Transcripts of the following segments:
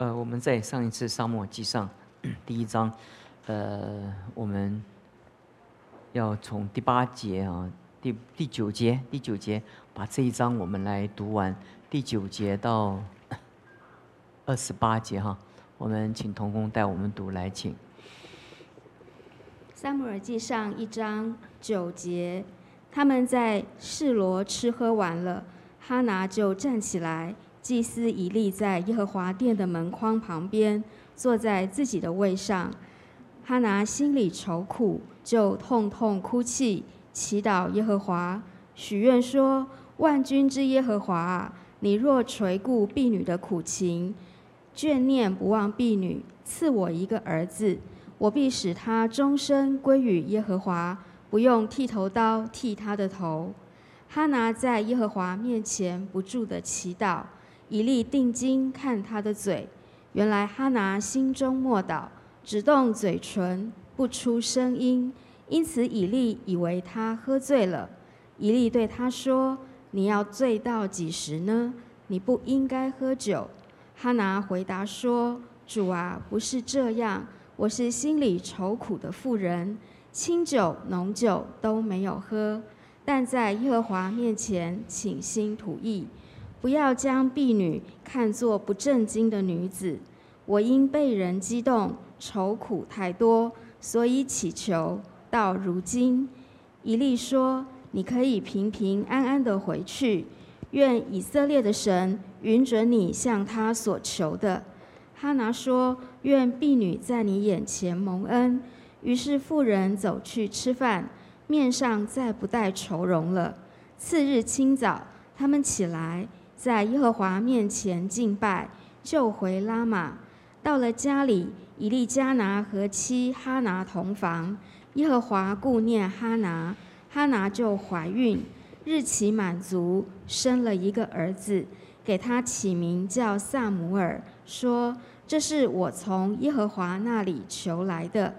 呃，我们在上一次沙漠记上第一章，呃，我们要从第八节啊，第第九节，第九节把这一章我们来读完，第九节到二十八节哈，我们请童工带我们读来，请。撒母耳记上一章九节，他们在示罗吃喝完了，哈拿就站起来。祭司以利在耶和华殿的门框旁边，坐在自己的位上。哈拿心里愁苦，就痛痛哭泣，祈祷耶和华，许愿说：“万军之耶和华，你若垂顾婢女的苦情，眷念不忘婢女，赐我一个儿子，我必使他终身归于耶和华，不用剃头刀剃他的头。”哈拿在耶和华面前不住的祈祷。以利定睛看他的嘴，原来哈拿心中默祷，只动嘴唇，不出声音。因此以利以为他喝醉了。以利对他说：“你要醉到几时呢？你不应该喝酒。”哈拿回答说：“主啊，不是这样，我是心里愁苦的妇人，清酒浓酒都没有喝，但在耶和华面前倾心吐意。”不要将婢女看作不正经的女子。我因被人激动，愁苦太多，所以祈求到如今。以利说：“你可以平平安安的回去。愿以色列的神允准你向他所求的。”哈拿说：“愿婢女在你眼前蒙恩。”于是妇人走去吃饭，面上再不带愁容了。次日清早，他们起来。在耶和华面前敬拜，就回拉玛。到了家里，以利加拿和妻哈拿同房。耶和华顾念哈拿，哈拿就怀孕，日期满足，生了一个儿子，给他起名叫萨姆尔，说：“这是我从耶和华那里求来的。”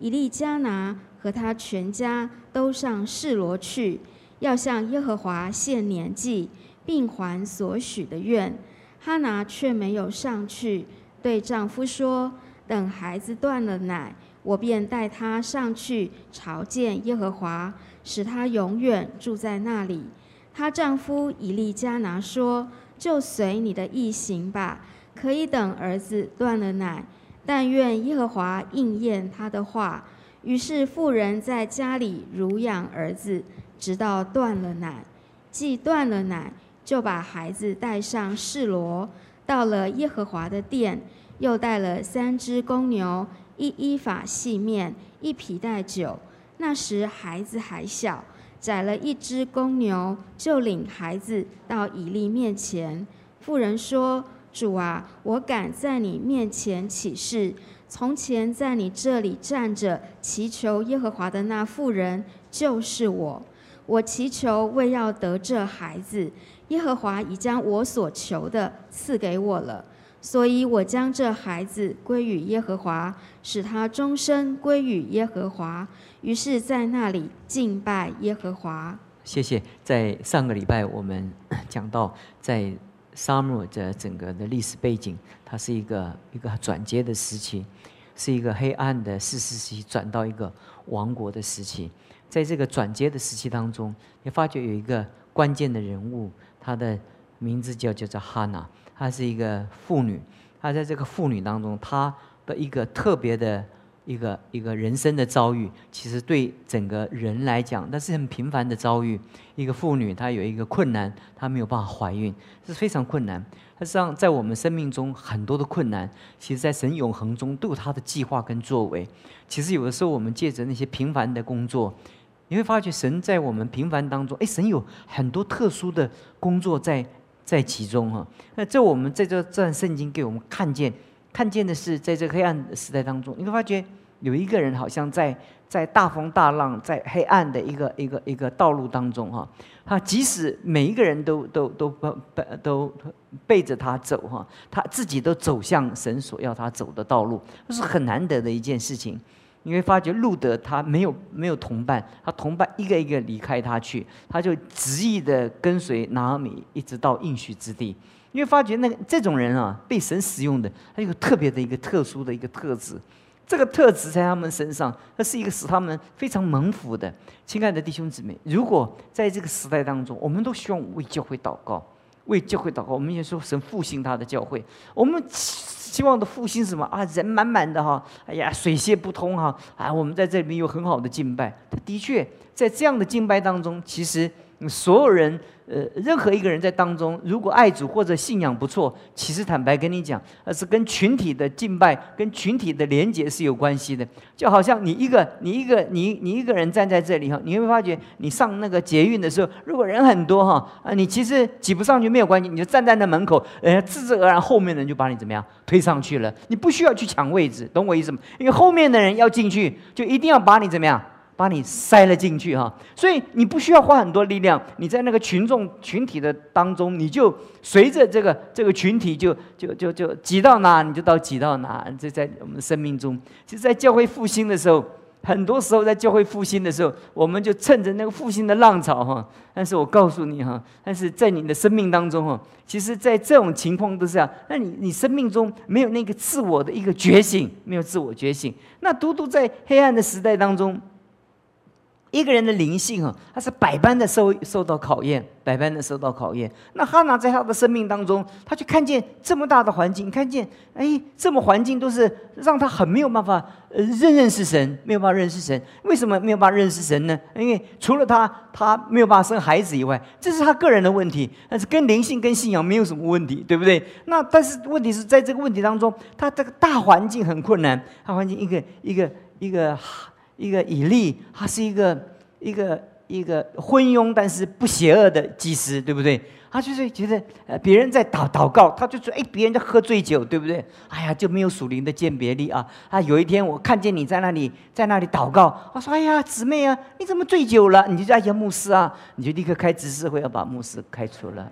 以利加拿和他全家都上示罗去，要向耶和华献年祭。并还所许的愿，哈拿却没有上去，对丈夫说：“等孩子断了奶，我便带他上去朝见耶和华，使他永远住在那里。”她丈夫以利加拿说：“就随你的意行吧，可以等儿子断了奶，但愿耶和华应验他的话。”于是妇人在家里乳养儿子，直到断了奶，既断了奶。就把孩子带上示罗，到了耶和华的殿，又带了三只公牛，一依法细面，一皮带酒。那时孩子还小，宰了一只公牛，就领孩子到以利面前。妇人说：“主啊，我敢在你面前起誓，从前在你这里站着祈求耶和华的那妇人，就是我。我祈求为要得这孩子。”耶和华已将我所求的赐给我了，所以我将这孩子归于耶和华，使他终身归于耶和华。于是，在那里敬拜耶和华。谢谢。在上个礼拜，我们讲到，在沙漠的整个的历史背景，它是一个一个转接的时期，是一个黑暗的四时期转到一个王国的时期。在这个转接的时期当中，你发觉有一个关键的人物。她的名字叫叫做哈娜，她是一个妇女。她在这个妇女当中，她的一个特别的一个一个人生的遭遇，其实对整个人来讲，那是很平凡的遭遇。一个妇女，她有一个困难，她没有办法怀孕，是非常困难。实际上，在我们生命中很多的困难，其实在神永恒中都有他的计划跟作为。其实有的时候，我们借着那些平凡的工作。你会发觉神在我们平凡当中，哎，神有很多特殊的工作在在其中哈。那这我们在这这段圣经给我们看见，看见的是在这黑暗的时代当中，你会发觉有一个人好像在在大风大浪、在黑暗的一个一个一个道路当中哈。他即使每一个人都都都背都背着他走哈，他自己都走向神所要他走的道路，这是很难得的一件事情。你会发觉路德他没有没有同伴，他同伴一个一个离开他去，他就执意的跟随拿阿米一直到应许之地。你会发觉那个这种人啊，被神使用的，他有特别的一个特殊的一个特质。这个特质在他们身上，那是一个使他们非常蒙福的。亲爱的弟兄姊妹，如果在这个时代当中，我们都希望为教会祷告，为教会祷告，我们也说神复兴他的教会。我们希望的复兴是什么啊？人满满的哈，哎呀，水泄不通哈，啊，我们在这里面有很好的敬拜。的确在这样的敬拜当中，其实所有人。呃，任何一个人在当中，如果爱主或者信仰不错，其实坦白跟你讲，而是跟群体的敬拜、跟群体的连结是有关系的。就好像你一个、你一个、你你一个人站在这里哈，你会发觉，你上那个捷运的时候，如果人很多哈，啊，你其实挤不上去没有关系，你就站在那门口，呃，自自然然后面的人就把你怎么样推上去了，你不需要去抢位置，懂我意思吗？因为后面的人要进去，就一定要把你怎么样？把你塞了进去哈，所以你不需要花很多力量，你在那个群众群体的当中，你就随着这个这个群体就就就就挤到哪你就到挤到哪。这在我们的生命中，其实，在教会复兴的时候，很多时候在教会复兴的时候，我们就趁着那个复兴的浪潮哈。但是我告诉你哈，但是在你的生命当中哈，其实，在这种情况都是啊，那你你生命中没有那个自我的一个觉醒，没有自我觉醒，那独独在黑暗的时代当中。一个人的灵性啊，他是百般的受受到考验，百般的受到考验。那哈拿在他的生命当中，他去看见这么大的环境，看见哎，这么环境都是让他很没有办法呃认认识神，没有办法认识神。为什么没有办法认识神呢？因为除了他他没有办法生孩子以外，这是他个人的问题，但是跟灵性跟信仰没有什么问题，对不对？那但是问题是在这个问题当中，他这个大环境很困难，大环境一个一个。一个一个以利，他是一个一个一个昏庸但是不邪恶的祭司，对不对？他就是觉得呃别人在祷祷告，他就说哎别人在喝醉酒，对不对？哎呀就没有属灵的鉴别力啊！啊有一天我看见你在那里在那里祷告，我说哎呀姊妹啊你怎么醉酒了？你就哎呀牧师啊，你就立刻开执事会要把牧师开除了，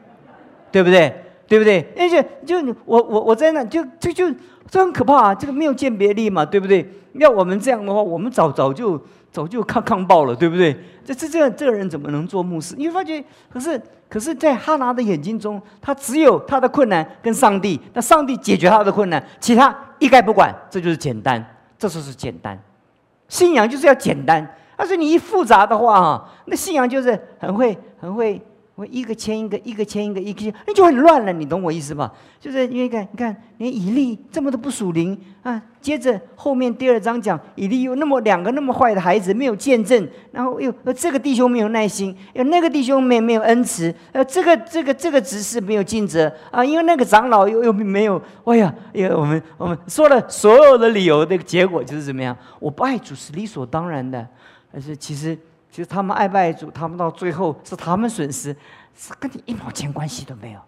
对不对？对不对？而且就我我我在那就就就这很可怕啊！这个没有鉴别力嘛，对不对？要我们这样的话，我们早早就早就抗抗爆了，对不对？这这这这个人怎么能做牧师？你会发觉，可是可是在哈拿的眼睛中，他只有他的困难跟上帝，那上帝解决他的困难，其他一概不管，这就是简单，这就是简单。信仰就是要简单，但是你一复杂的话哈，那信仰就是很会很会。我一个签一个，一个签一个，一个签，那就很乱了。你懂我意思吧？就是因为看，你看，连以利这么的不属灵啊。接着后面第二章讲，以利有那么两个那么坏的孩子，没有见证，然后又呃这个弟兄没有耐心，有那个弟兄没没有恩慈，呃这个这个这个执事没有尽责啊，因为那个长老又又没有，哎呀，因为我们我们说了所有的理由，那个结果就是怎么样？我不爱主是理所当然的，但是其实。其实他们爱不爱主，他们到最后是他们损失，是跟你一毛钱关系都没有，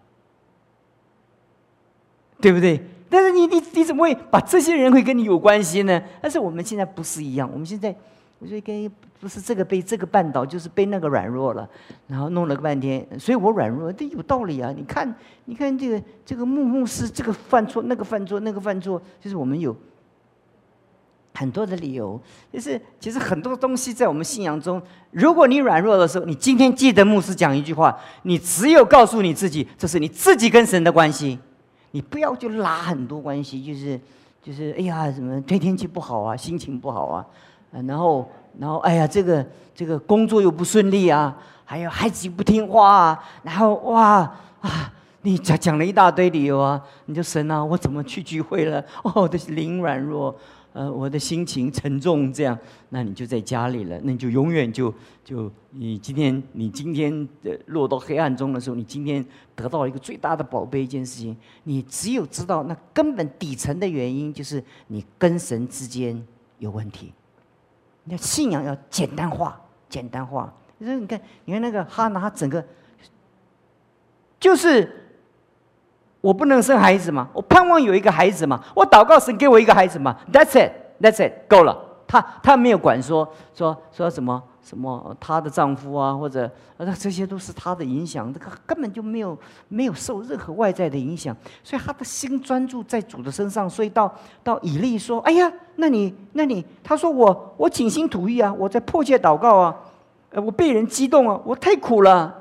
对不对？但是你你你怎么会把这些人会跟你有关系呢？但是我们现在不是一样，我们现在我觉得跟不是这个被这个绊倒，就是被那个软弱了，然后弄了个半天，所以我软弱，这有道理啊！你看，你看这个这个牧牧师，这个犯错，那个犯错，那个犯错，就是我们有。很多的理由，就是其实很多东西在我们信仰中，如果你软弱的时候，你今天记得牧师讲一句话，你只有告诉你自己，这是你自己跟神的关系，你不要就拉很多关系，就是就是哎呀，什么对天气不好啊，心情不好啊，然后然后哎呀，这个这个工作又不顺利啊，还有孩子又不听话啊，然后哇啊，你讲讲了一大堆理由啊，你就神啊，我怎么去聚会了？哦，我的灵软弱。呃，我的心情沉重，这样，那你就在家里了，那你就永远就就你今天你今天的落到黑暗中的时候，你今天得到一个最大的宝贝一件事情，你只有知道那根本底层的原因就是你跟神之间有问题。你的信仰要简单化，简单化。你说，你看，你看那个哈拿整个，就是。我不能生孩子吗？我盼望有一个孩子嘛。我祷告神给我一个孩子嘛。That's it, that's it，够了。他他没有管说说说什么什么她的丈夫啊，或者那这些都是他的影响，这个根本就没有没有受任何外在的影响。所以他的心专注在主的身上。所以到到以利说：“哎呀，那你那你，他说我我倾心吐意啊，我在迫切祷告啊，呃，我被人激动啊，我太苦了。”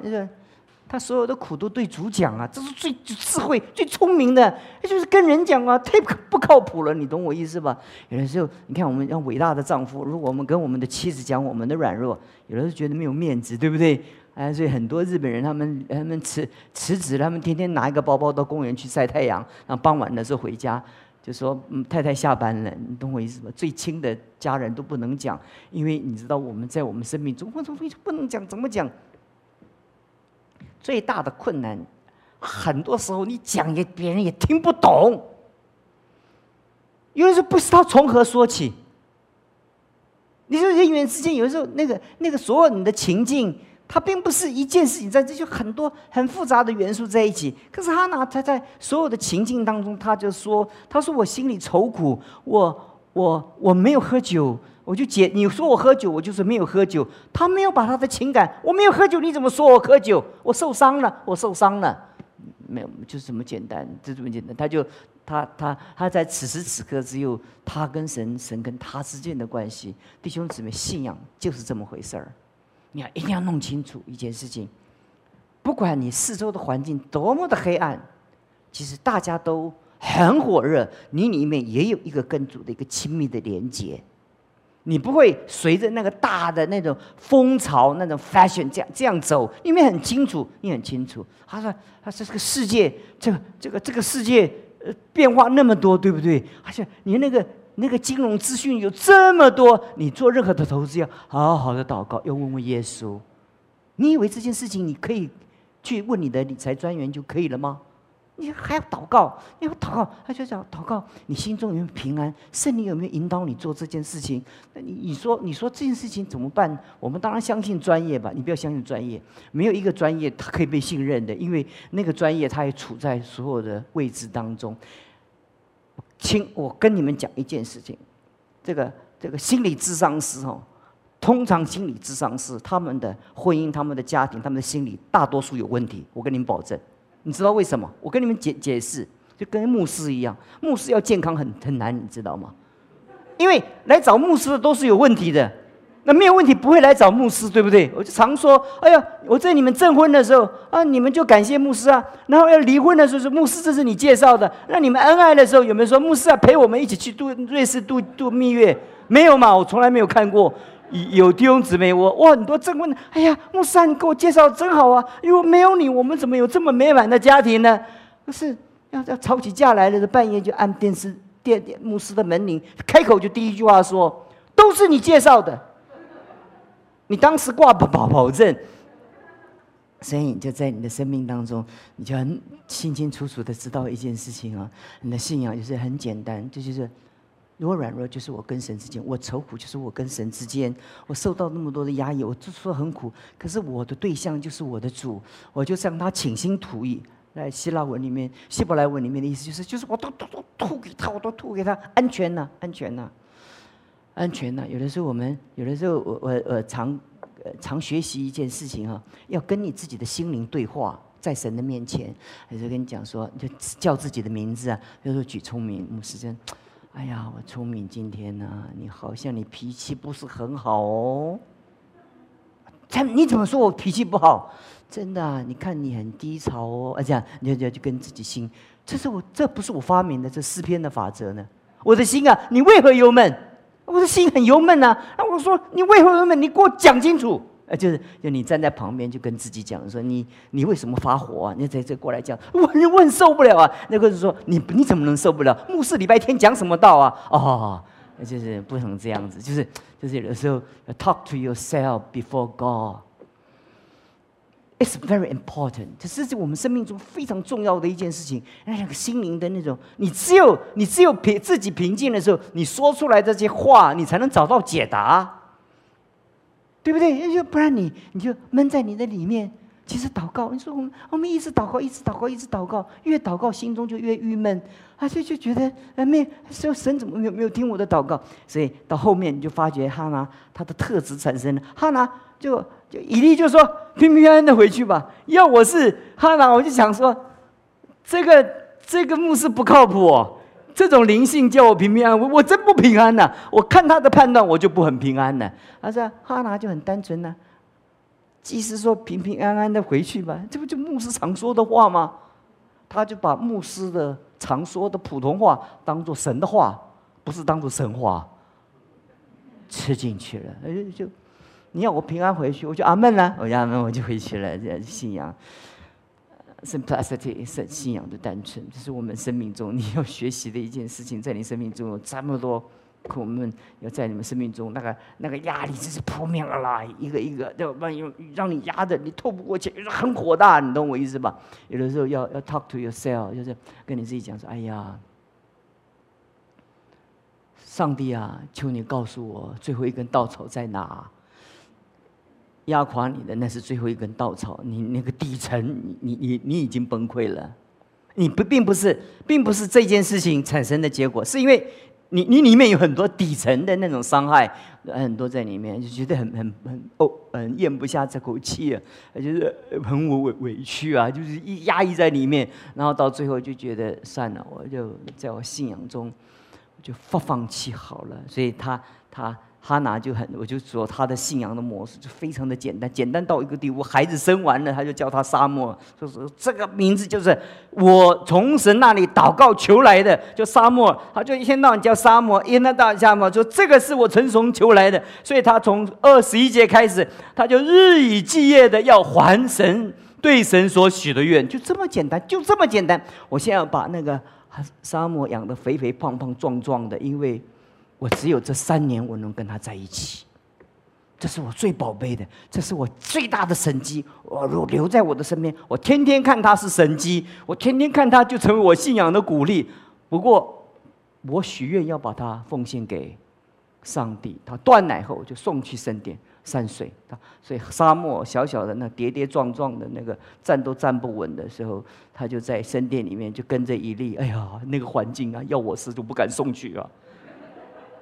他所有的苦都对主讲啊，这是最智慧、最聪明的，就是跟人讲啊，太不靠谱了，你懂我意思吧？有的时候，你看我们像伟大的丈夫，如果我们跟我们的妻子讲我们的软弱，有的时候觉得没有面子，对不对？哎，所以很多日本人他们他们辞辞职，他们天天拿一个包包到公园去晒太阳，然后傍晚的时候回家。就说嗯，太太下班了，你懂我意思吗？最亲的家人都不能讲，因为你知道我们在我们生命中，我怎么不能讲？怎么讲？最大的困难，很多时候你讲也别人也听不懂。有的时候不知道从何说起。你说人与人之间，有的时候那个那个所有你的情境。它并不是一件事情，在这就很多很复杂的元素在一起。可是他呢，他在所有的情境当中，他就说：“他说我心里愁苦，我我我没有喝酒，我就解。你说我喝酒，我就是没有喝酒。他没有把他的情感，我没有喝酒，你怎么说我喝酒？我受伤了，我受伤了，没有，就是这么简单，就这么简单。他就他他他在此时此刻，只有他跟神，神跟他之间的关系。弟兄姊妹，信仰就是这么回事儿。”你要一定要弄清楚一件事情，不管你四周的环境多么的黑暗，其实大家都很火热，你里面也有一个跟主的一个亲密的连接。你不会随着那个大的那种风潮、那种 fashion 这样这样走，因为很清楚，你很清楚。他说：“他说这个世界，这个这个这个世界，呃，变化那么多，对不对？而且你那个。”那个金融资讯有这么多，你做任何的投资要好好的祷告，要问问耶稣。你以为这件事情你可以去问你的理财专员就可以了吗？你还要祷告，你要祷告，他就讲祷告，你心中有没有平安？圣灵有没有引导你做这件事情？那你你说你说这件事情怎么办？我们当然相信专业吧，你不要相信专业，没有一个专业他可以被信任的，因为那个专业他也处在所有的位置当中。亲，我跟你们讲一件事情，这个这个心理智商师哦，通常心理智商师他们的婚姻、他们的家庭、他们的心理大多数有问题，我跟你们保证。你知道为什么？我跟你们解解释，就跟牧师一样，牧师要健康很很难，你知道吗？因为来找牧师的都是有问题的。那没有问题，不会来找牧师，对不对？我就常说，哎呀，我在你们证婚的时候啊，你们就感谢牧师啊。然后要离婚的时候，说牧师这是你介绍的。那你们恩爱的时候，有没有说牧师啊陪我们一起去度瑞士度度蜜月？没有嘛，我从来没有看过。有弟兄姊妹，我我很多证问，哎呀，牧师，你给我介绍真好啊。如果没有你，我们怎么有这么美满的家庭呢？不是要要吵起架来了，半夜就按电视电牧师的门铃，开口就第一句话说，都是你介绍的。你当时挂保保保证，所以就在你的生命当中，你就很清清楚楚的知道一件事情啊，你的信仰就是很简单，这就是如果软弱就是我跟神之间，我愁苦就是我跟神之间，我受到那么多的压抑，我就说很苦，可是我的对象就是我的主，我就向他倾心吐意。在希腊文里面，希伯来文里面的意思就是，就是我都都都吐给他，我都吐给他，安全呐，安全呐。安全呐，有的时候我们有的时候我我我常常学习一件事情啊，要跟你自己的心灵对话，在神的面前，还是跟你讲说，就叫自己的名字啊，就说举聪明牧师真，哎呀，我聪明今天呢，你好像你脾气不是很好哦，他你怎么说我脾气不好？真的，你看你很低潮哦，啊这样，你就就跟自己心，这是我这不是我发明的，这诗篇的法则呢，我的心啊，你为何忧闷？我的心很忧闷呐，啊！我说你为何忧闷？你给我讲清楚。呃，就是就你站在旁边就跟自己讲说你你为什么发火啊？你在这过来讲，我我很受不了啊。那个人说你你怎么能受不了？牧师礼拜天讲什么道啊？哦，就是不能这样子，就是就是有的时候 talk to yourself before God。It's very important，这是我们生命中非常重要的一件事情。那个心灵的那种，你只有你只有平自己平静的时候，你说出来这些话，你才能找到解答，对不对？要不然你你就闷在你的里面。其实祷告，你说我们我们一直祷告，一直祷告，一直祷告，越祷告心中就越郁闷，啊，就就觉得啊没，说神怎么没有没有听我的祷告？所以到后面你就发觉哈拿他的特质产生了，哈拿就。就以利就说平平安安的回去吧。要我是哈拿，我就想说，这个这个牧师不靠谱哦。这种灵性叫我平平安安，我我真不平安呐。我看他的判断，我就不很平安呢。他说哈拿就很单纯呢，祭司说平平安安的回去吧，这不就牧师常说的话吗？他就把牧师的常说的普通话当做神的话，不是当做神话，吃进去了。哎，就你要我平安回去，我就阿门了，我阿门我就回去了。这信仰，simplicity 是信仰的单纯，这是我们生命中你要学习的一件事情，在你生命中有这么多。可我们要在你们生命中，那个那个压力真是扑面而来，一个一个，要让让你压的你透不过气，很火大，你懂我意思吧？有的时候要要 talk to yourself，就是跟你自己讲说：“哎呀，上帝啊，求你告诉我最后一根稻草在哪？压垮你的那是最后一根稻草，你那个底层，你你你已经崩溃了，你不并不是并不是这件事情产生的结果，是因为。”你你里面有很多底层的那种伤害，很多在里面，就觉得很很很哦，很咽不下这口气啊，就是很委委委屈啊，就是一压抑在里面，然后到最后就觉得算了，我就在我信仰中，就放放弃好了。所以他他。哈拿就很，我就说他的信仰的模式就非常的简单，简单到一个地步。孩子生完了，他就叫他沙漠，说是这个名字就是我从神那里祷告求来的，叫沙漠。他就一天到晚叫沙漠，一天到晚沙漠，说这个是我从神求来的。所以他从二十一节开始，他就日以继夜的要还神对神所许的愿，就这么简单，就这么简单。我现在要把那个沙漠养得肥肥胖胖壮壮的，因为。我只有这三年，我能跟他在一起，这是我最宝贝的，这是我最大的神机。我若留在我的身边，我天天看他是神机，我天天看他就成为我信仰的鼓励。不过，我许愿要把他奉献给上帝。他断奶后就送去圣殿山水。所以沙漠小小的那跌跌撞撞的那个站都站不稳的时候，他就在圣殿里面就跟着以利。哎呀，那个环境啊，要我是都不敢送去啊。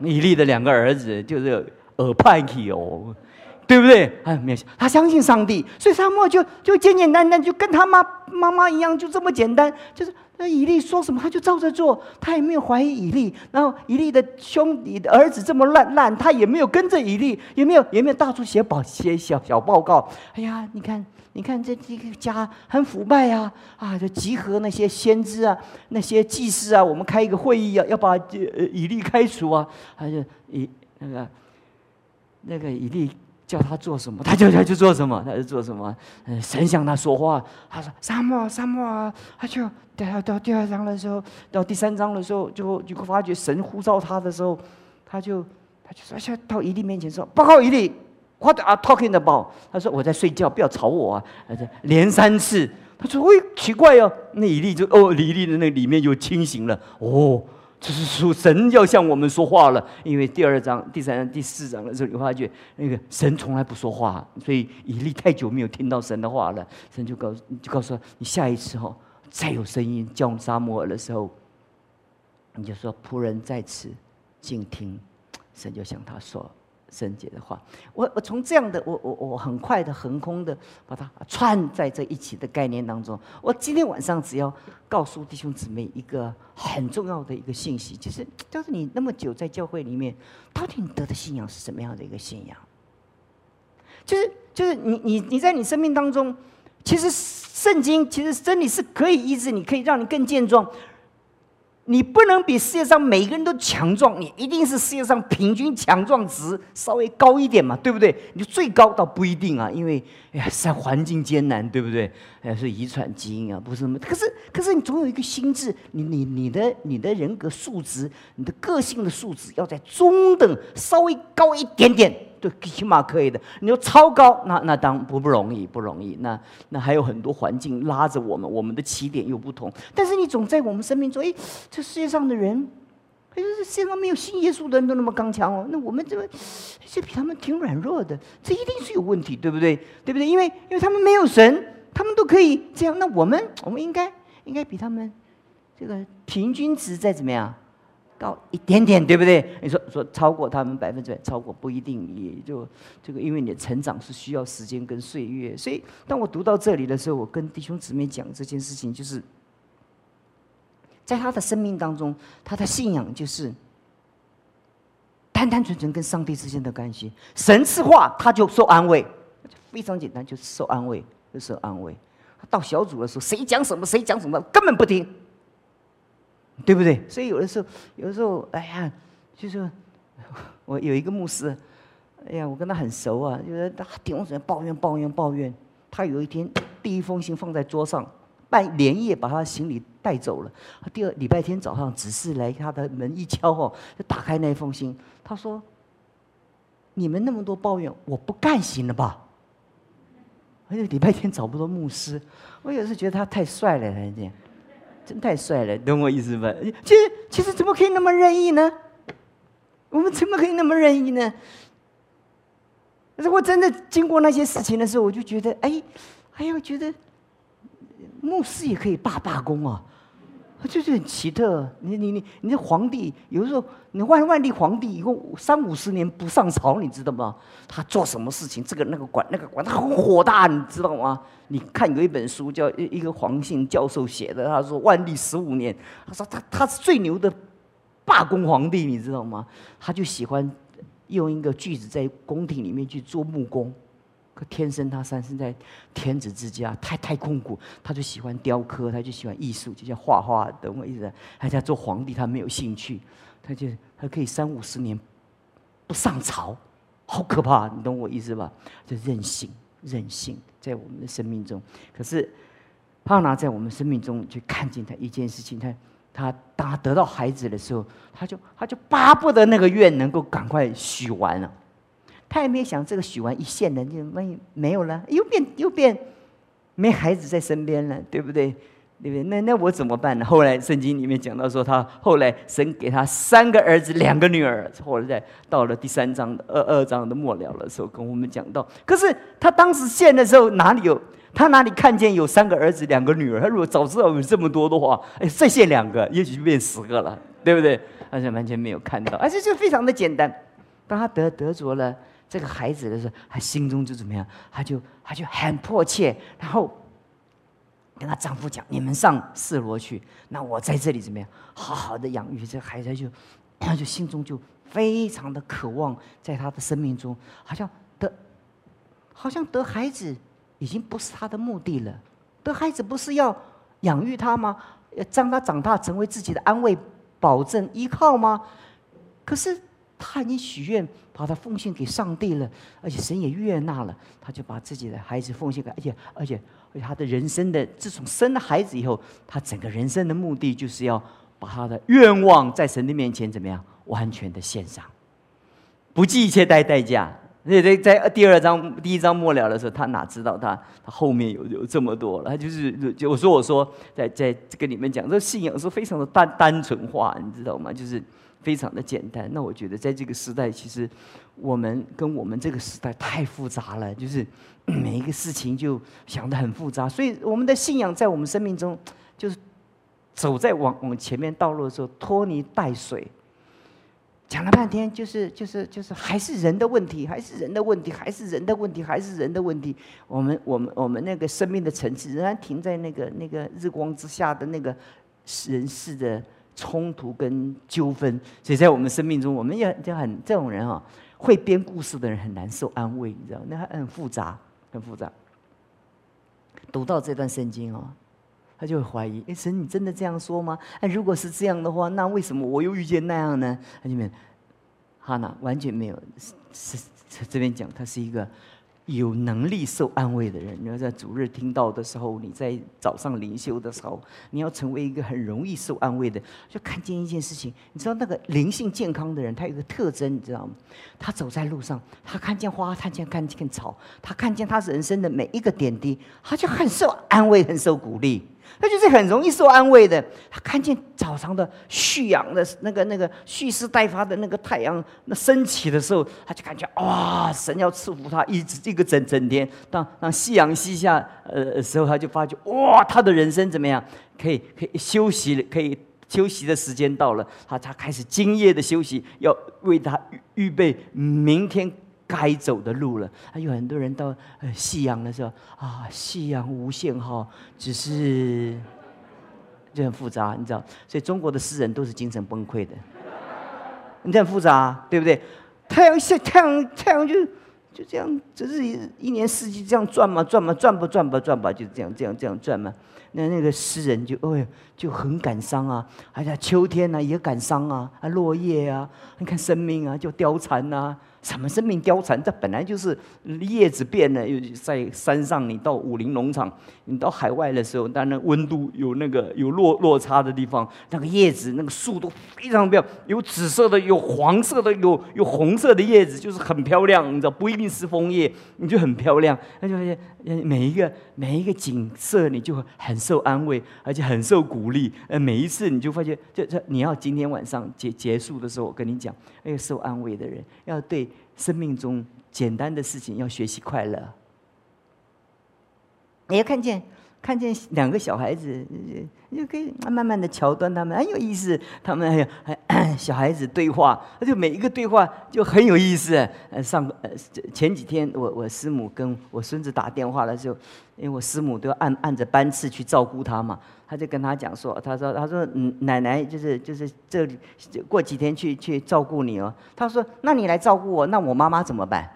以利的两个儿子就是耳派体哦，对不对？哎，没有，他相信上帝，所以沙漠就就简简单单，就跟他妈妈妈一样，就这么简单。就是那以利说什么，他就照着做，他也没有怀疑以利。然后以利的兄弟的儿子这么烂烂，他也没有跟着以利，也没有也没有到处写报写小小报告。哎呀，你看。你看这这个家很腐败呀，啊，就集合那些先知啊，那些祭司啊，我们开一个会议啊，要把呃以利开除啊，还是以那个那个以利叫他做什么，他就他就做什么，他就做什么。嗯，神向他说话，他说沙漠沙漠啊，他就到到第二章的时候，到第三章的时候，就就发觉神呼召他的时候，他就他就说，就到以利面前说，报告以利。What are talking about？他说我在睡觉，不要吵我啊！连三次，他说：“喂，奇怪哦。”那以利就哦，以利的那里面就清醒了。哦，这是说神要向我们说话了。因为第二章、第三章、第四章的时候，你发觉那个神从来不说话，所以以利太久没有听到神的话了。神就告诉就告诉他你，下一次哈，再有声音叫沙摩尔的时候，你就说仆人在此静听。神就向他说。圣洁的话，我我从这样的我我我很快的横空的把它串在这一起的概念当中。我今天晚上只要告诉弟兄姊妹一个很重要的一个信息，就是就是你那么久在教会里面，到底你得的信仰是什么样的一个信仰？就是就是你你你在你生命当中，其实圣经其实真理是可以医治你，可以让你更健壮。你不能比世界上每个人都强壮，你一定是世界上平均强壮值稍微高一点嘛，对不对？你最高倒不一定啊，因为哎呀，在环境艰难，对不对？哎，是遗传基因啊，不是什么。可是，可是你总有一个心智，你你你的你的人格素质，你的个性的素质要在中等稍微高一点点。就起码可以的。你说超高，那那当不不容易，不容易。那那还有很多环境拉着我们，我们的起点又不同。但是你总在我们生命中，哎，这世界上的人，哎，这世界上没有信耶稣的人都那么刚强哦。那我们这个，这比他们挺软弱的，这一定是有问题，对不对？对不对？因为因为他们没有神，他们都可以这样。那我们我们应该应该比他们这个平均值再怎么样？高一点点，对不对？你说说超过他们百分之百，超过不一定，也就这个，因为你的成长是需要时间跟岁月。所以，当我读到这里的时候，我跟弟兄姊妹讲这件事情，就是在他的生命当中，他的信仰就是单单纯纯跟上帝之间的关系。神赐话，他就受安慰，非常简单，就是受安慰，就受安慰。到小组的时候，谁讲什么，谁讲什么，根本不听，对不对？所以有的时候，有的时候，哎呀，就是我有一个牧师，哎呀，我跟他很熟啊，就是他顶嘴抱怨抱怨抱怨。他有一天第一封信放在桌上，半连夜把他的行李带走了。第二礼拜天早上，只是来他的门一敲哦，就打开那封信，他说：“你们那么多抱怨，我不干行了吧？”而且礼拜天找不到牧师，我有时觉得他太帅了，这样，真太帅了，懂我意思吧？其实，其实怎么可以那么任意呢？我们怎么可以那么任意呢？如果真的经过那些事情的时候，我就觉得，哎，哎呀，觉得牧师也可以罢罢工啊。就是很奇特，你你你你这皇帝，有的时候你万万历皇帝以后三五十年不上朝，你知道吗？他做什么事情，这个那个管那个管，他很火大，你知道吗？你看有一本书叫一一个黄信教授写的，他说万历十五年，他说他他是最牛的罢工皇帝，你知道吗？他就喜欢用一个锯子在宫廷里面去做木工。可天生他三生在天子之家，太太痛苦，他就喜欢雕刻，他就喜欢艺术，就像画画，懂我意思？他在做皇帝，他没有兴趣，他就他可以三五十年不上朝，好可怕，你懂我意思吧？就任性，任性在我们的生命中。可是帕拿在我们生命中去看见他一件事情，他他当他得到孩子的时候，他就他就巴不得那个愿能够赶快许完了。他也没有想这个许完一线的就没没有了，又变又变，没孩子在身边了，对不对？对不对？那那我怎么办呢？后来圣经里面讲到说，他后来神给他三个儿子，两个女儿。后来在到了第三章的二二章的末了的时候，跟我们讲到，可是他当时献的时候哪里有？他哪里看见有三个儿子两个女儿？他如果早知道有这么多的话，哎，再献两个，也许就变十个了，对不对？而且完全没有看到，而且就非常的简单。当他得得着了。这个孩子的时候，他心中就怎么样？他就他就很迫切，然后跟他丈夫讲：“你们上四罗去，那我在这里怎么样？好好的养育这孩子。”就他就心中就非常的渴望，在他的生命中，好像得好像得孩子已经不是他的目的了。得孩子不是要养育他吗？要让他长大成为自己的安慰、保证、依靠吗？可是。他已经许愿把他奉献给上帝了，而且神也悦纳了，他就把自己的孩子奉献给，而且而且而且他的人生的自从生了孩子以后，他整个人生的目的就是要把他的愿望在神的面前怎么样完全的献上，不计一切代代价。那在在第二章第一章末了的时候，他哪知道他他后面有有这么多了？他就是就我说我说在在跟你们讲，这信仰是非常的单单纯化，你知道吗？就是。非常的简单，那我觉得在这个时代，其实我们跟我们这个时代太复杂了，就是 每一个事情就想得很复杂，所以我们的信仰在我们生命中，就是走在往往前面道路的时候拖泥带水，讲了半天就是就是就是还是人的问题，还是人的问题，还是人的问题，还是人的问题。我们我们我们那个生命的层次仍然停在那个那个日光之下的那个人世的。冲突跟纠纷，所以在我们生命中，我们也就很这种人啊，会编故事的人很难受安慰，你知道？那很复杂，很复杂。读到这段圣经哦，他就会怀疑：哎，神，你真的这样说吗？哎，如果是这样的话，那为什么我又遇见那样呢？他就没有，哈娜完全没有，是是这边讲，他是一个。有能力受安慰的人，你要在主日听到的时候，你在早上灵修的时候，你要成为一个很容易受安慰的。就看见一件事情，你知道那个灵性健康的人，他有个特征，你知道吗？他走在路上，他看见花，看见看见草，他看见他人生的每一个点滴，他就很受安慰，很受鼓励。他就是很容易受安慰的。他看见早上的旭阳的那个、那个蓄势待发的那个太阳那升起的时候，他就感觉哇，神要赐福他一直一个整整天。当当夕阳西下呃时候，他就发觉哇，他的人生怎么样？可以可以休息，可以休息的时间到了。他他开始今夜的休息，要为他预备明天。该走的路了，还有很多人到呃夕阳的时候啊，夕阳无限好，只是就很复杂，你知道，所以中国的诗人都是精神崩溃的，你很复杂，对不对？太阳下，太阳太阳就就这样，只是一年四季这样转嘛，转嘛，转吧，转吧，转吧，就这样，这样，这样转嘛。那那个诗人就，哎，就很感伤啊，哎呀秋天呢也感伤啊，啊，落叶啊，你看生命啊就凋残呐。什么生命貂蝉？这本来就是叶子变了。又在山上，你到武林农场，你到海外的时候，当然温度有那个有落落差的地方，那个叶子、那个树都非常漂亮，有紫色的，有黄色的，有有红色的叶子，就是很漂亮。你知道，不一定是枫叶，你就很漂亮。那就发现，每一个每一个景色，你就很受安慰，而且很受鼓励。呃，每一次你就发现，这这你要今天晚上结结束的时候，我跟你讲，那个受安慰的人要对。生命中简单的事情要学习快乐。你要看见看见两个小孩子，就可以慢慢的桥段他们很有意思。他们还还 小孩子对话，而且每一个对话就很有意思。呃，上呃前几天我我师母跟我孙子打电话的时候，因为我师母都要按按着班次去照顾他嘛。他就跟他讲说，他说他说嗯奶奶就是就是这里过几天去去照顾你哦。他说那你来照顾我，那我妈妈怎么办？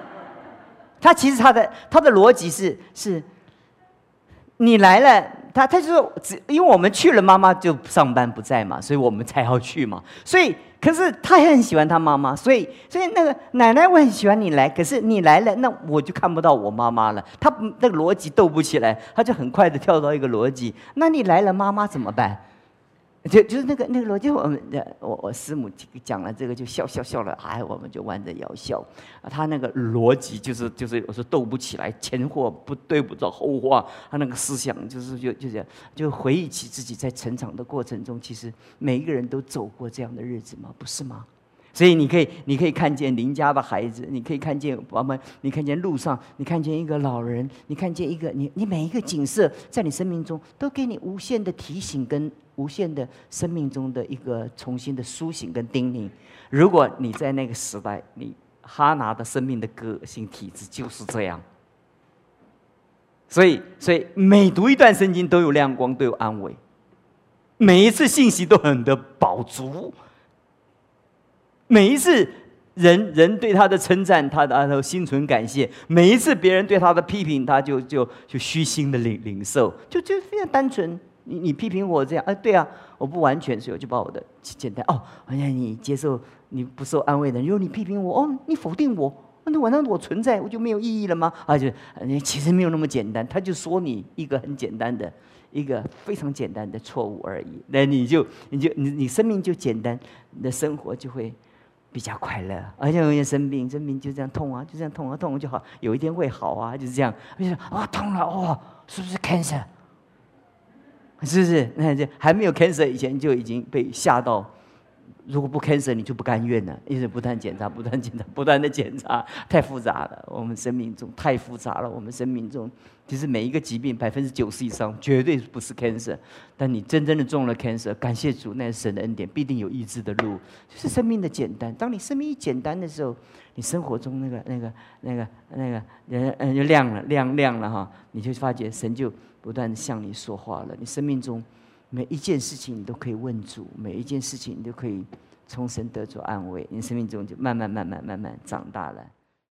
他其实他的他的逻辑是是，你来了，他他就说只因为我们去了，妈妈就上班不在嘛，所以我们才要去嘛，所以。可是他也很喜欢他妈妈，所以所以那个奶奶我很喜欢你来，可是你来了，那我就看不到我妈妈了。他那个逻辑斗不起来，他就很快的跳到一个逻辑。那你来了，妈妈怎么办？就就是那个那个逻辑，我们的我我师母讲了这个就笑笑笑了，哎，我们就弯着腰笑。他那个逻辑就是就是我说斗不起来，前话不对不着后话。他那个思想就是就就这样，就回忆起自己在成长的过程中，其实每一个人都走过这样的日子吗？不是吗？所以你可以，你可以看见邻家的孩子，你可以看见我们，你看见路上，你看见一个老人，你看见一个你，你每一个景色，在你生命中都给你无限的提醒跟无限的生命中的一个重新的苏醒跟叮咛。如果你在那个时代，你哈拿的生命的个性体质就是这样。所以，所以每读一段圣经都有亮光，都有安慰，每一次信息都很的饱足。每一次人人对他的称赞，他的都心存感谢；每一次别人对他的批评，他就就就虚心的领领受，就就非常单纯。你你批评我这样，哎，对啊，我不完全，所以我就把我的简单哦，哎呀，你接受你不受安慰的，如果你批评我，哦，你否定我，那晚上我存在我就没有意义了吗？啊，就你其实没有那么简单，他就说你一个很简单的。一个非常简单的错误而已，那你就你就你你生命就简单，你的生活就会。比较快乐，而且容易生病，生病就这样痛啊，就这样痛啊，痛就好，有一天会好啊，就是这样。而且啊，痛了哦，是不是 cancer？是不是？那这还没有 cancer 以前就已经被吓到。如果不 cancer，你就不甘愿了，一直不断检查，不断检查，不断的检查，太复杂了。我们生命中太复杂了。我们生命中其实每一个疾病，百分之九十以上绝对不是 cancer。但你真正的中了 cancer，感谢主，那是神的恩典，必定有医治的路。就是生命的简单。当你生命一简单的时候，你生活中那个、那个、那个、那个人嗯就亮了，亮亮了哈，你就发觉神就不断的向你说话了。你生命中。每一件事情你都可以问主，每一件事情你都可以从神得着安慰，你生命中就慢慢慢慢慢慢长大了。